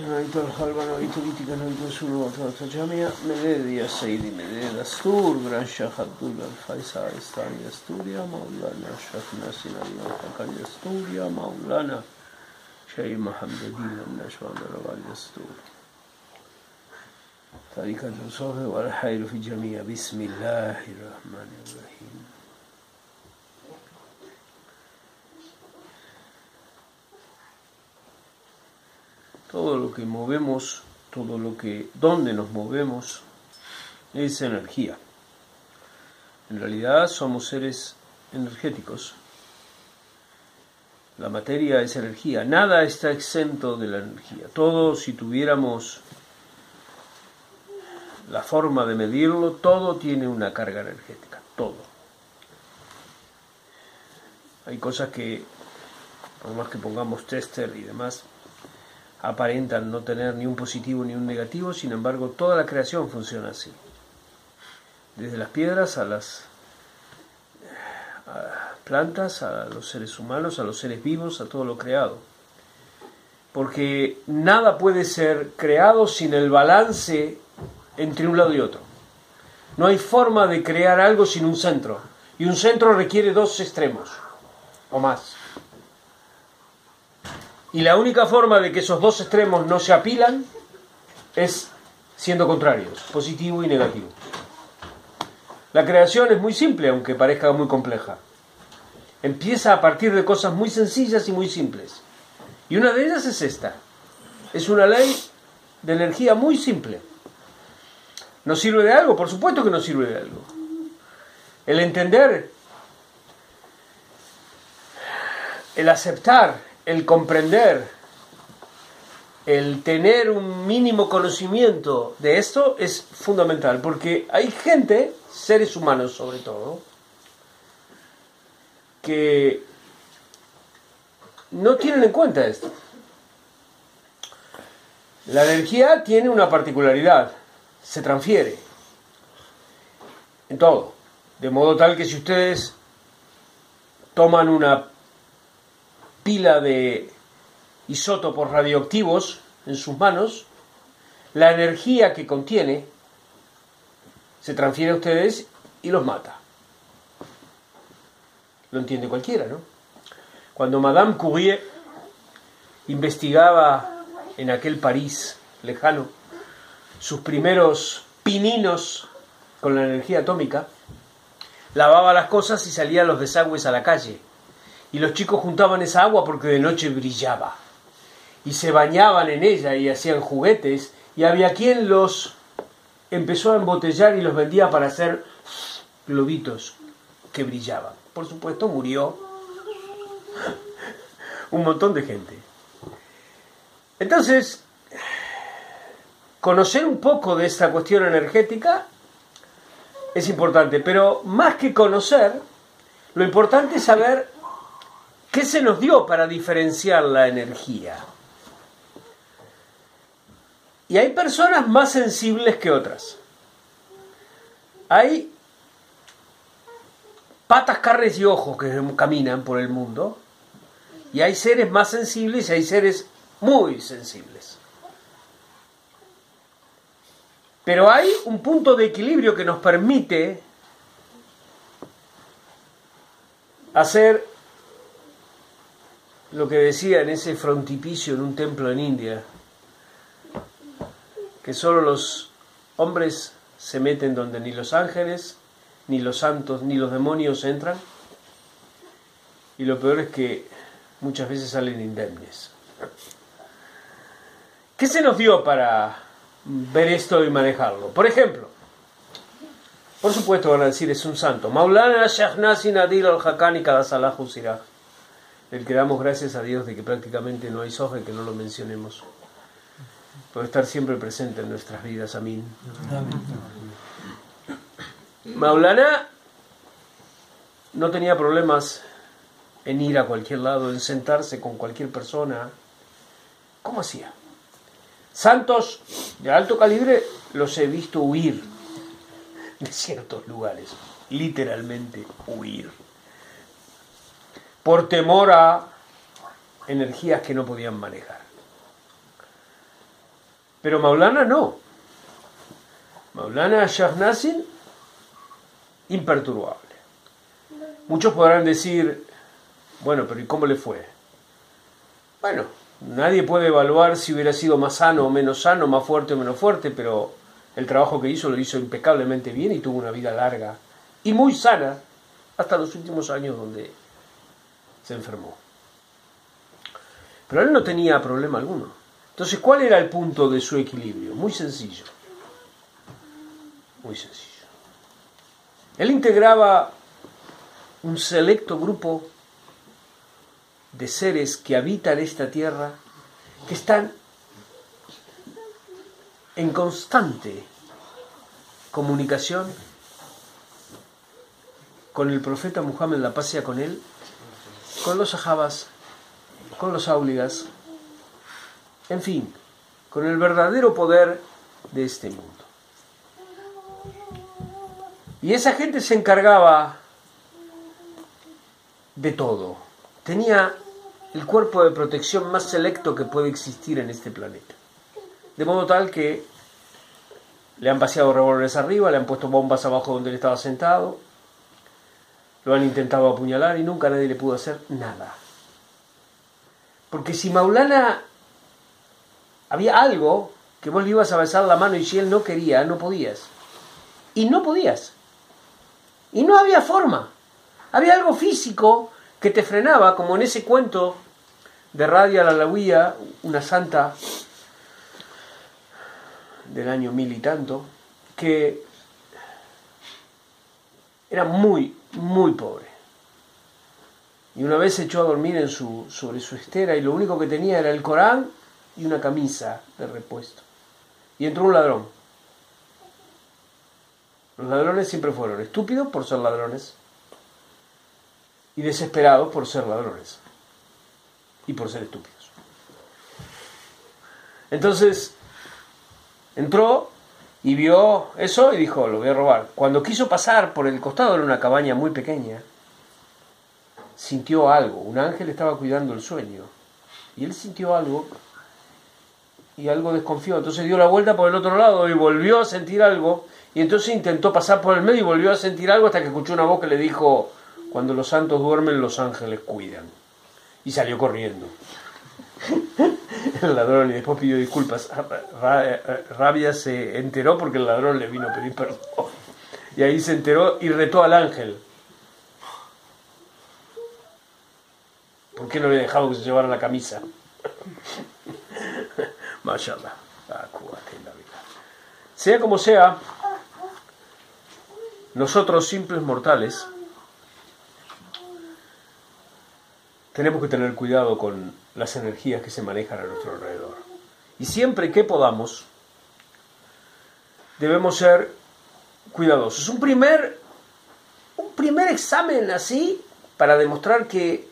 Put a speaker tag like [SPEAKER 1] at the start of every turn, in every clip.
[SPEAKER 1] سمعت الخلبنويت ليتك الهندوسون وطرات جميع مدير السيد مدير دستور بران شيخ عبد الفيس عيستاني دستوريا مولانا اشرف ناسين الله حقا دستوريا مولانا شيخ محمد دين النشوان روان دستور طريقة ور والحير في جميع بسم الله الرحمن الرحيم todo lo que movemos, todo lo que, donde nos movemos, es energía. En realidad somos seres energéticos. La materia es energía. Nada está exento de la energía. Todo, si tuviéramos la forma de medirlo, todo tiene una carga energética. Todo. Hay cosas que, por más que pongamos tester y demás, aparentan no tener ni un positivo ni un negativo, sin embargo toda la creación funciona así. Desde las piedras a las plantas, a los seres humanos, a los seres vivos, a todo lo creado. Porque nada puede ser creado sin el balance entre un lado y otro. No hay forma de crear algo sin un centro. Y un centro requiere dos extremos o más. Y la única forma de que esos dos extremos no se apilan es siendo contrarios, positivo y negativo. La creación es muy simple, aunque parezca muy compleja. Empieza a partir de cosas muy sencillas y muy simples. Y una de ellas es esta. Es una ley de energía muy simple. ¿Nos sirve de algo? Por supuesto que nos sirve de algo. El entender, el aceptar el comprender, el tener un mínimo conocimiento de esto es fundamental, porque hay gente, seres humanos sobre todo, que no tienen en cuenta esto. La energía tiene una particularidad, se transfiere en todo, de modo tal que si ustedes toman una pila de isótopos radioactivos en sus manos, la energía que contiene se transfiere a ustedes y los mata. Lo entiende cualquiera, ¿no? Cuando Madame Curie investigaba en aquel París lejano sus primeros pininos con la energía atómica, lavaba las cosas y salía los desagües a la calle y los chicos juntaban esa agua porque de noche brillaba y se bañaban en ella y hacían juguetes y había quien los empezó a embotellar y los vendía para hacer globitos que brillaban. Por supuesto murió un montón de gente. Entonces, conocer un poco de esta cuestión energética es importante, pero más que conocer, lo importante es saber ¿Qué se nos dio para diferenciar la energía? Y hay personas más sensibles que otras. Hay patas, carnes y ojos que caminan por el mundo. Y hay seres más sensibles y hay seres muy sensibles. Pero hay un punto de equilibrio que nos permite hacer lo que decía en ese frontipicio en un templo en India, que solo los hombres se meten donde ni los ángeles, ni los santos, ni los demonios entran, y lo peor es que muchas veces salen indemnes. ¿Qué se nos dio para ver esto y manejarlo? Por ejemplo, por supuesto van a decir es un santo. Maulana Shahnasi Nadir al-Hakani Kadasalah Sirah del que damos gracias a Dios de que prácticamente no hay soja y que no lo mencionemos. Puede estar siempre presente en nuestras vidas. Amén. Maulana no tenía problemas en ir a cualquier lado, en sentarse con cualquier persona. ¿Cómo hacía? Santos de alto calibre los he visto huir de ciertos lugares, literalmente huir por temor a energías que no podían manejar. Pero Maulana no. Maulana Shahnazin, imperturbable. Muchos podrán decir, bueno, pero ¿y cómo le fue? Bueno, nadie puede evaluar si hubiera sido más sano o menos sano, más fuerte o menos fuerte, pero el trabajo que hizo lo hizo impecablemente bien y tuvo una vida larga y muy sana hasta los últimos años donde se enfermó. Pero él no tenía problema alguno. Entonces, ¿cuál era el punto de su equilibrio? Muy sencillo. Muy sencillo. Él integraba un selecto grupo de seres que habitan esta tierra, que están en constante comunicación con el profeta Muhammad, la paz con él, con los sahabas, con los áuligas, en fin, con el verdadero poder de este mundo. Y esa gente se encargaba de todo. Tenía el cuerpo de protección más selecto que puede existir en este planeta. De modo tal que le han paseado revólveres arriba, le han puesto bombas abajo donde él estaba sentado, lo han intentado apuñalar y nunca nadie le pudo hacer nada. Porque si Maulana había algo que vos le ibas a besar la mano y si él no quería, no podías. Y no podías. Y no había forma. Había algo físico que te frenaba, como en ese cuento de Radia la una santa del año mil y tanto, que era muy, muy pobre. Y una vez se echó a dormir en su, sobre su estera y lo único que tenía era el Corán y una camisa de repuesto. Y entró un ladrón. Los ladrones siempre fueron estúpidos por ser ladrones y desesperados por ser ladrones y por ser estúpidos. Entonces entró y vio eso y dijo, lo voy a robar. Cuando quiso pasar por el costado de una cabaña muy pequeña, sintió algo. Un ángel estaba cuidando el sueño. Y él sintió algo y algo desconfió. Entonces dio la vuelta por el otro lado y volvió a sentir algo. Y entonces intentó pasar por el medio y volvió a sentir algo hasta que escuchó una voz que le dijo, cuando los santos duermen, los ángeles cuidan. Y salió corriendo. el ladrón y después pidió disculpas. Rabia se enteró porque el ladrón le vino a pedir perdón. Y ahí se enteró y retó al ángel. ¿Por qué no le dejado que se llevara la camisa? Mashallah. Sea como sea, nosotros simples mortales tenemos que tener cuidado con las energías que se manejan a nuestro alrededor. Y siempre que podamos, debemos ser cuidadosos. Un primer, un primer examen así para demostrar que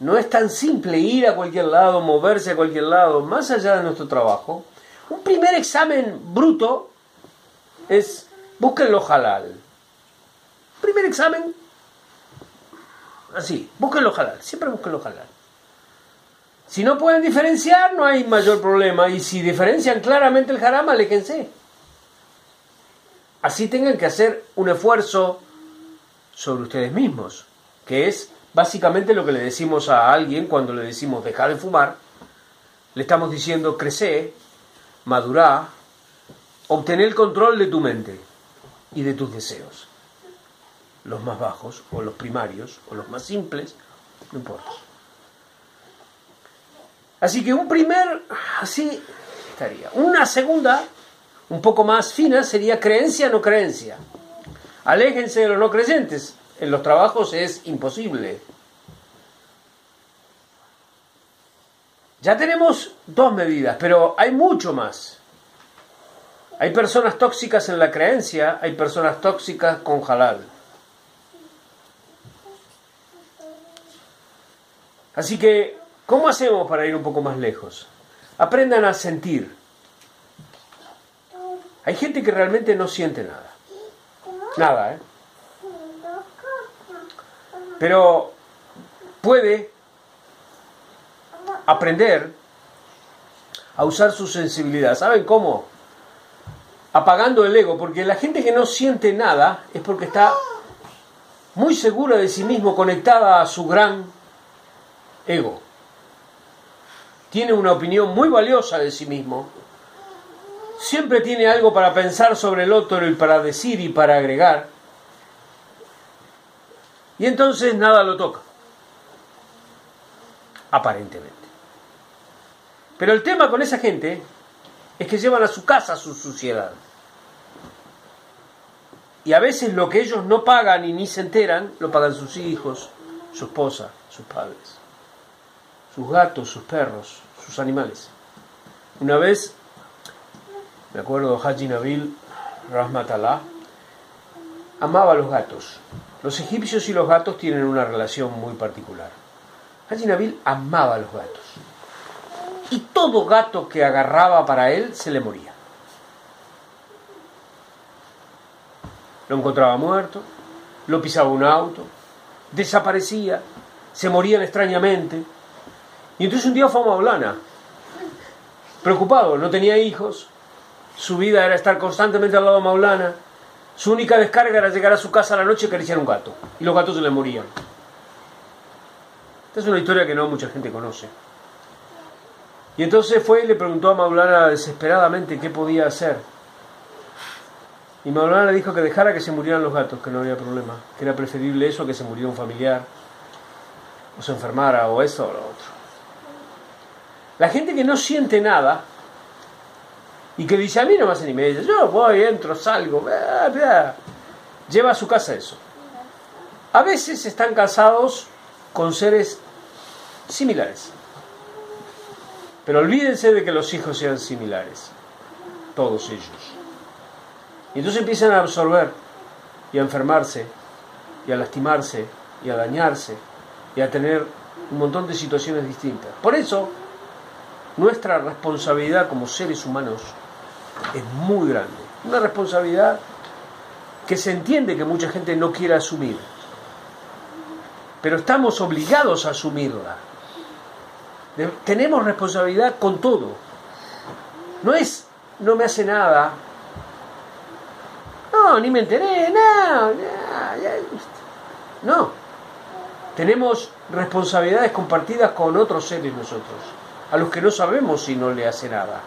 [SPEAKER 1] no es tan simple ir a cualquier lado, moverse a cualquier lado, más allá de nuestro trabajo. Un primer examen bruto es búsquenlo halal. Primer examen, así, halal, siempre halal. Si no pueden diferenciar, no hay mayor problema. Y si diferencian claramente el haram, aléjense. Así tengan que hacer un esfuerzo sobre ustedes mismos, que es básicamente lo que le decimos a alguien cuando le decimos dejar de fumar. Le estamos diciendo crece, madurá, obtener el control de tu mente y de tus deseos. Los más bajos, o los primarios, o los más simples, no importa. Así que un primer, así estaría. Una segunda, un poco más fina, sería creencia no creencia. Aléjense de los no creyentes. En los trabajos es imposible. Ya tenemos dos medidas, pero hay mucho más. Hay personas tóxicas en la creencia, hay personas tóxicas con halal. Así que ¿Cómo hacemos para ir un poco más lejos? Aprendan a sentir. Hay gente que realmente no siente nada. Nada, ¿eh? Pero puede aprender a usar su sensibilidad. ¿Saben cómo? Apagando el ego, porque la gente que no siente nada es porque está muy segura de sí mismo, conectada a su gran ego. Tiene una opinión muy valiosa de sí mismo. Siempre tiene algo para pensar sobre el otro y para decir y para agregar. Y entonces nada lo toca. Aparentemente. Pero el tema con esa gente es que llevan a su casa su suciedad. Y a veces lo que ellos no pagan y ni se enteran, lo pagan sus hijos, su esposa, sus padres, sus gatos, sus perros, sus animales. Una vez, me acuerdo, Haji Nabil Rahmatallah amaba a los gatos. Los egipcios y los gatos tienen una relación muy particular. Haji Nabil amaba a los gatos. Y todo gato que agarraba para él se le moría. Lo encontraba muerto, lo pisaba un auto, desaparecía, se morían extrañamente. Y entonces un día fue a Maulana, preocupado, no tenía hijos, su vida era estar constantemente al lado de Maulana, su única descarga era llegar a su casa a la noche y acariciar un gato, y los gatos se le morían. Esta es una historia que no mucha gente conoce. Y entonces fue y le preguntó a Maulana desesperadamente qué podía hacer. Y Maulana le dijo que dejara que se murieran los gatos, que no había problema, que era preferible eso que se muriera un familiar, o se enfermara, o eso o lo otro. La gente que no siente nada y que dice, a mí no me hace ni media, yo voy, entro, salgo, lleva a su casa eso. A veces están casados con seres similares. Pero olvídense de que los hijos sean similares, todos ellos. Y entonces empiezan a absorber y a enfermarse y a lastimarse y a dañarse y a tener un montón de situaciones distintas. Por eso, nuestra responsabilidad como seres humanos es muy grande. Una responsabilidad que se entiende que mucha gente no quiere asumir. Pero estamos obligados a asumirla. Tenemos responsabilidad con todo. No es, no me hace nada, no, ni me enteré, no, no. Tenemos responsabilidades compartidas con otros seres nosotros, a los que no sabemos si no le hace nada.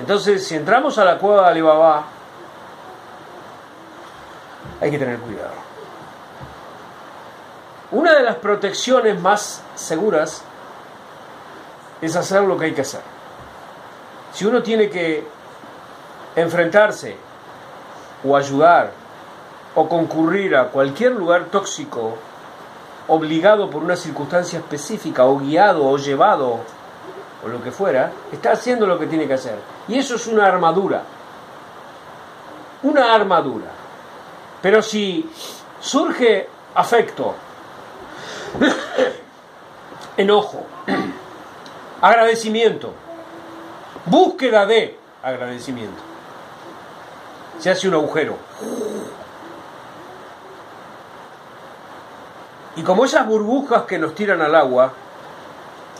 [SPEAKER 1] Entonces, si entramos a la cueva de Alibaba, hay que tener cuidado. Una de las protecciones más seguras es hacer lo que hay que hacer. Si uno tiene que enfrentarse o ayudar o concurrir a cualquier lugar tóxico obligado por una circunstancia específica o guiado o llevado o lo que fuera, está haciendo lo que tiene que hacer. Y eso es una armadura. Una armadura. Pero si surge afecto, enojo, agradecimiento, búsqueda de agradecimiento, se hace un agujero. Y como esas burbujas que nos tiran al agua,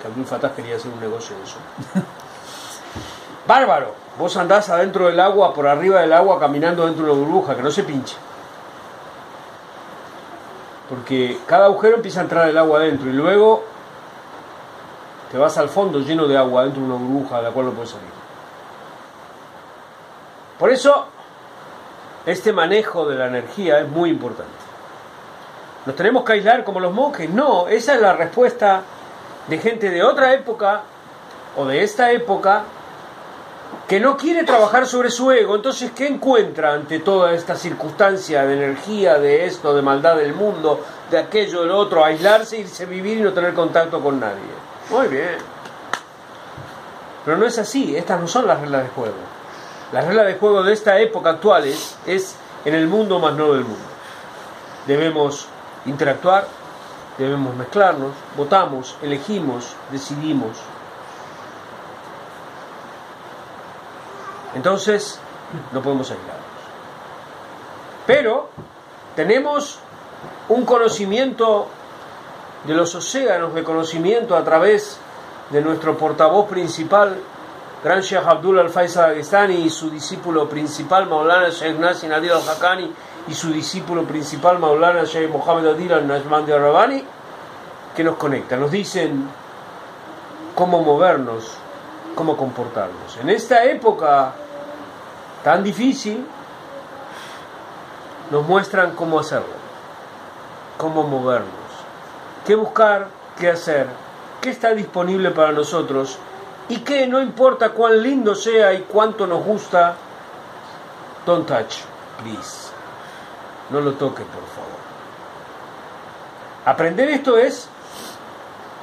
[SPEAKER 1] que Abdul Fatah quería hacer un negocio de eso. Bárbaro, vos andás adentro del agua, por arriba del agua, caminando dentro de una burbuja, que no se pinche. Porque cada agujero empieza a entrar el agua adentro y luego te vas al fondo lleno de agua dentro de una burbuja de la cual no puedes salir. Por eso este manejo de la energía es muy importante. ¿Nos tenemos que aislar como los monjes? No, esa es la respuesta de gente de otra época o de esta época que no quiere trabajar sobre su ego. Entonces, ¿qué encuentra ante toda esta circunstancia de energía, de esto, de maldad del mundo, de aquello, del otro? Aislarse, irse a vivir y no tener contacto con nadie. Muy bien. Pero no es así, estas no son las reglas de juego. La regla de juego de esta época actual es, en el mundo más no del mundo. Debemos interactuar, debemos mezclarnos, votamos, elegimos, decidimos. Entonces, no podemos aislarnos. Pero tenemos un conocimiento de los océanos de conocimiento a través de nuestro portavoz principal, Gran Sheikh Abdul al-Faisal Agestani y su discípulo principal, Maulana Sheikh Nasir Nadir al-Hakani y su discípulo principal, Maulana Sheikh Mohammed Adil al-Najman de Arabani, que nos conectan, nos dicen cómo movernos, cómo comportarnos. En esta época tan difícil, nos muestran cómo hacerlo, cómo movernos, qué buscar, qué hacer, qué está disponible para nosotros y que no importa cuán lindo sea y cuánto nos gusta, don't touch, please. No lo toque, por favor. Aprender esto es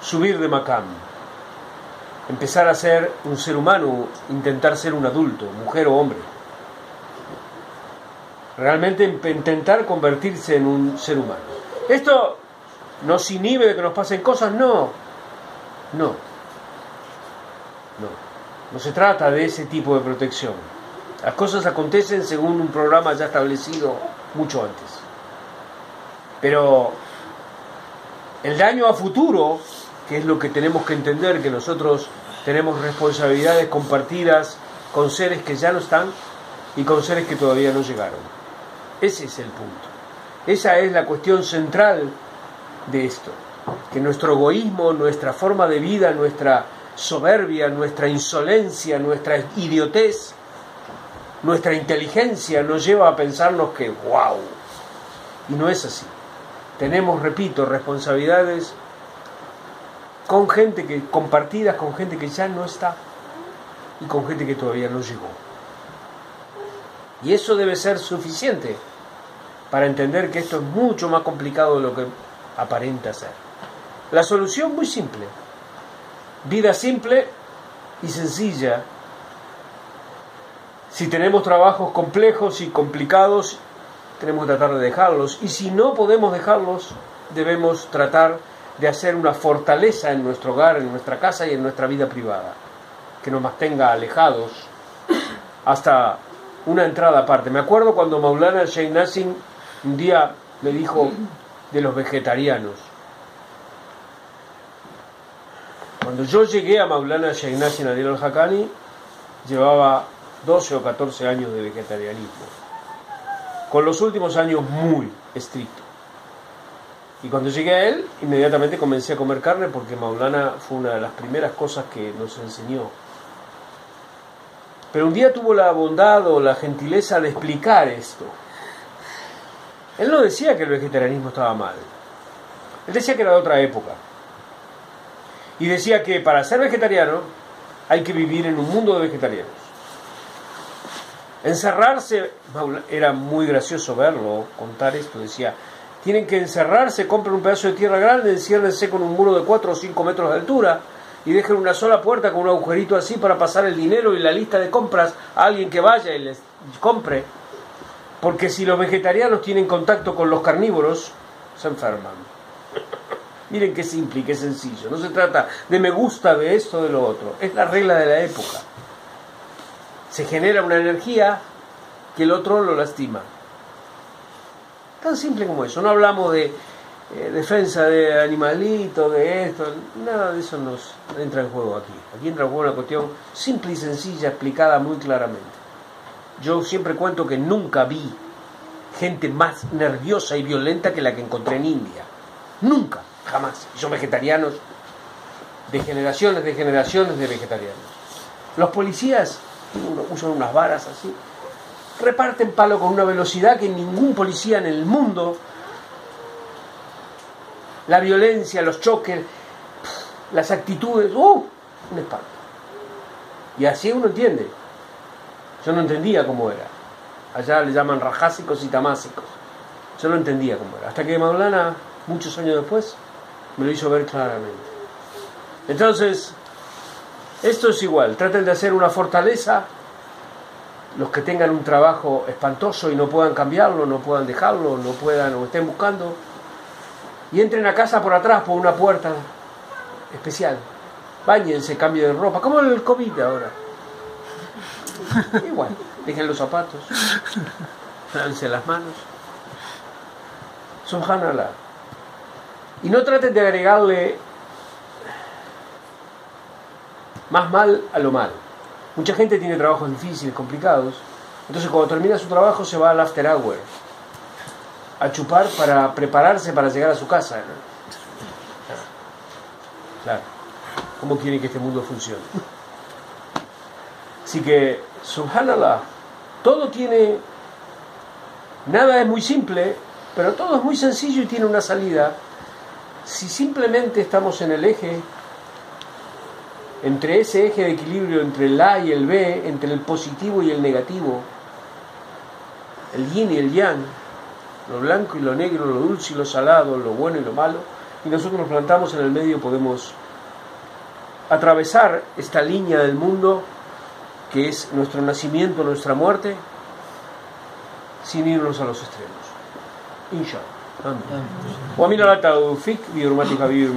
[SPEAKER 1] subir de Macam, empezar a ser un ser humano, intentar ser un adulto, mujer o hombre. Realmente intentar convertirse en un ser humano. Esto nos inhibe de que nos pasen cosas, no. No. No se trata de ese tipo de protección. Las cosas acontecen según un programa ya establecido mucho antes. Pero el daño a futuro, que es lo que tenemos que entender, que nosotros tenemos responsabilidades compartidas con seres que ya no están y con seres que todavía no llegaron. Ese es el punto. Esa es la cuestión central de esto. Que nuestro egoísmo, nuestra forma de vida, nuestra soberbia, nuestra insolencia, nuestra idiotez, nuestra inteligencia nos lleva a pensarnos que wow. Y no es así. Tenemos, repito, responsabilidades con gente que compartidas con gente que ya no está y con gente que todavía no llegó. Y eso debe ser suficiente para entender que esto es mucho más complicado de lo que aparenta ser. La solución muy simple Vida simple y sencilla. Si tenemos trabajos complejos y complicados, tenemos que tratar de dejarlos. Y si no podemos dejarlos, debemos tratar de hacer una fortaleza en nuestro hogar, en nuestra casa y en nuestra vida privada, que nos mantenga alejados hasta una entrada aparte. Me acuerdo cuando Maulana Sheikh Nassim un día me dijo de los vegetarianos. Cuando yo llegué a Maulana Shagnasi Nadir al-Hakani, llevaba 12 o 14 años de vegetarianismo, con los últimos años muy estricto. Y cuando llegué a él, inmediatamente comencé a comer carne porque Maulana fue una de las primeras cosas que nos enseñó. Pero un día tuvo la bondad o la gentileza de explicar esto. Él no decía que el vegetarianismo estaba mal. Él decía que era de otra época y decía que para ser vegetariano hay que vivir en un mundo de vegetarianos. Encerrarse, era muy gracioso verlo, contar esto, decía, tienen que encerrarse, compren un pedazo de tierra grande, enciérrense con un muro de 4 o 5 metros de altura y dejen una sola puerta con un agujerito así para pasar el dinero y la lista de compras a alguien que vaya y les compre. Porque si los vegetarianos tienen contacto con los carnívoros, se enferman. Miren qué simple y qué sencillo. No se trata de me gusta de esto o de lo otro. Es la regla de la época. Se genera una energía que el otro lo lastima. Tan simple como eso. No hablamos de eh, defensa de animalitos, de esto. Nada de eso nos entra en juego aquí. Aquí entra en juego una cuestión simple y sencilla, explicada muy claramente. Yo siempre cuento que nunca vi gente más nerviosa y violenta que la que encontré en India. Nunca jamás. Y son vegetarianos de generaciones de generaciones de vegetarianos. Los policías usan unas varas así, reparten palo con una velocidad que ningún policía en el mundo. La violencia, los choques, las actitudes, ¡uh! Un espanto. Y así uno entiende. Yo no entendía cómo era. Allá le llaman rajásicos y tamásicos. Yo no entendía cómo era. Hasta que Maulana, muchos años después, me lo hizo ver claramente. Entonces, esto es igual, traten de hacer una fortaleza, los que tengan un trabajo espantoso y no puedan cambiarlo, no puedan dejarlo, no puedan o estén buscando, y entren a casa por atrás por una puerta especial. Báñense, cambien de ropa, como el COVID ahora. Igual, dejen los zapatos, lávense las manos. Subhanallah. Y no traten de agregarle más mal a lo mal. Mucha gente tiene trabajos difíciles, complicados, entonces cuando termina su trabajo se va al after hour a chupar para prepararse para llegar a su casa. Claro. ¿Cómo quiere que este mundo funcione? Así que, subhanallah, todo tiene, nada es muy simple, pero todo es muy sencillo y tiene una salida. Si simplemente estamos en el eje, entre ese eje de equilibrio entre el A y el B, entre el positivo y el negativo, el yin y el yang, lo blanco y lo negro, lo dulce y lo salado, lo bueno y lo malo, y nosotros nos plantamos en el medio, podemos atravesar esta línea del mundo que es nuestro nacimiento, nuestra muerte, sin irnos a los extremos. Inshallah. Amén. ومن الله التوفيق بحرمة حبيب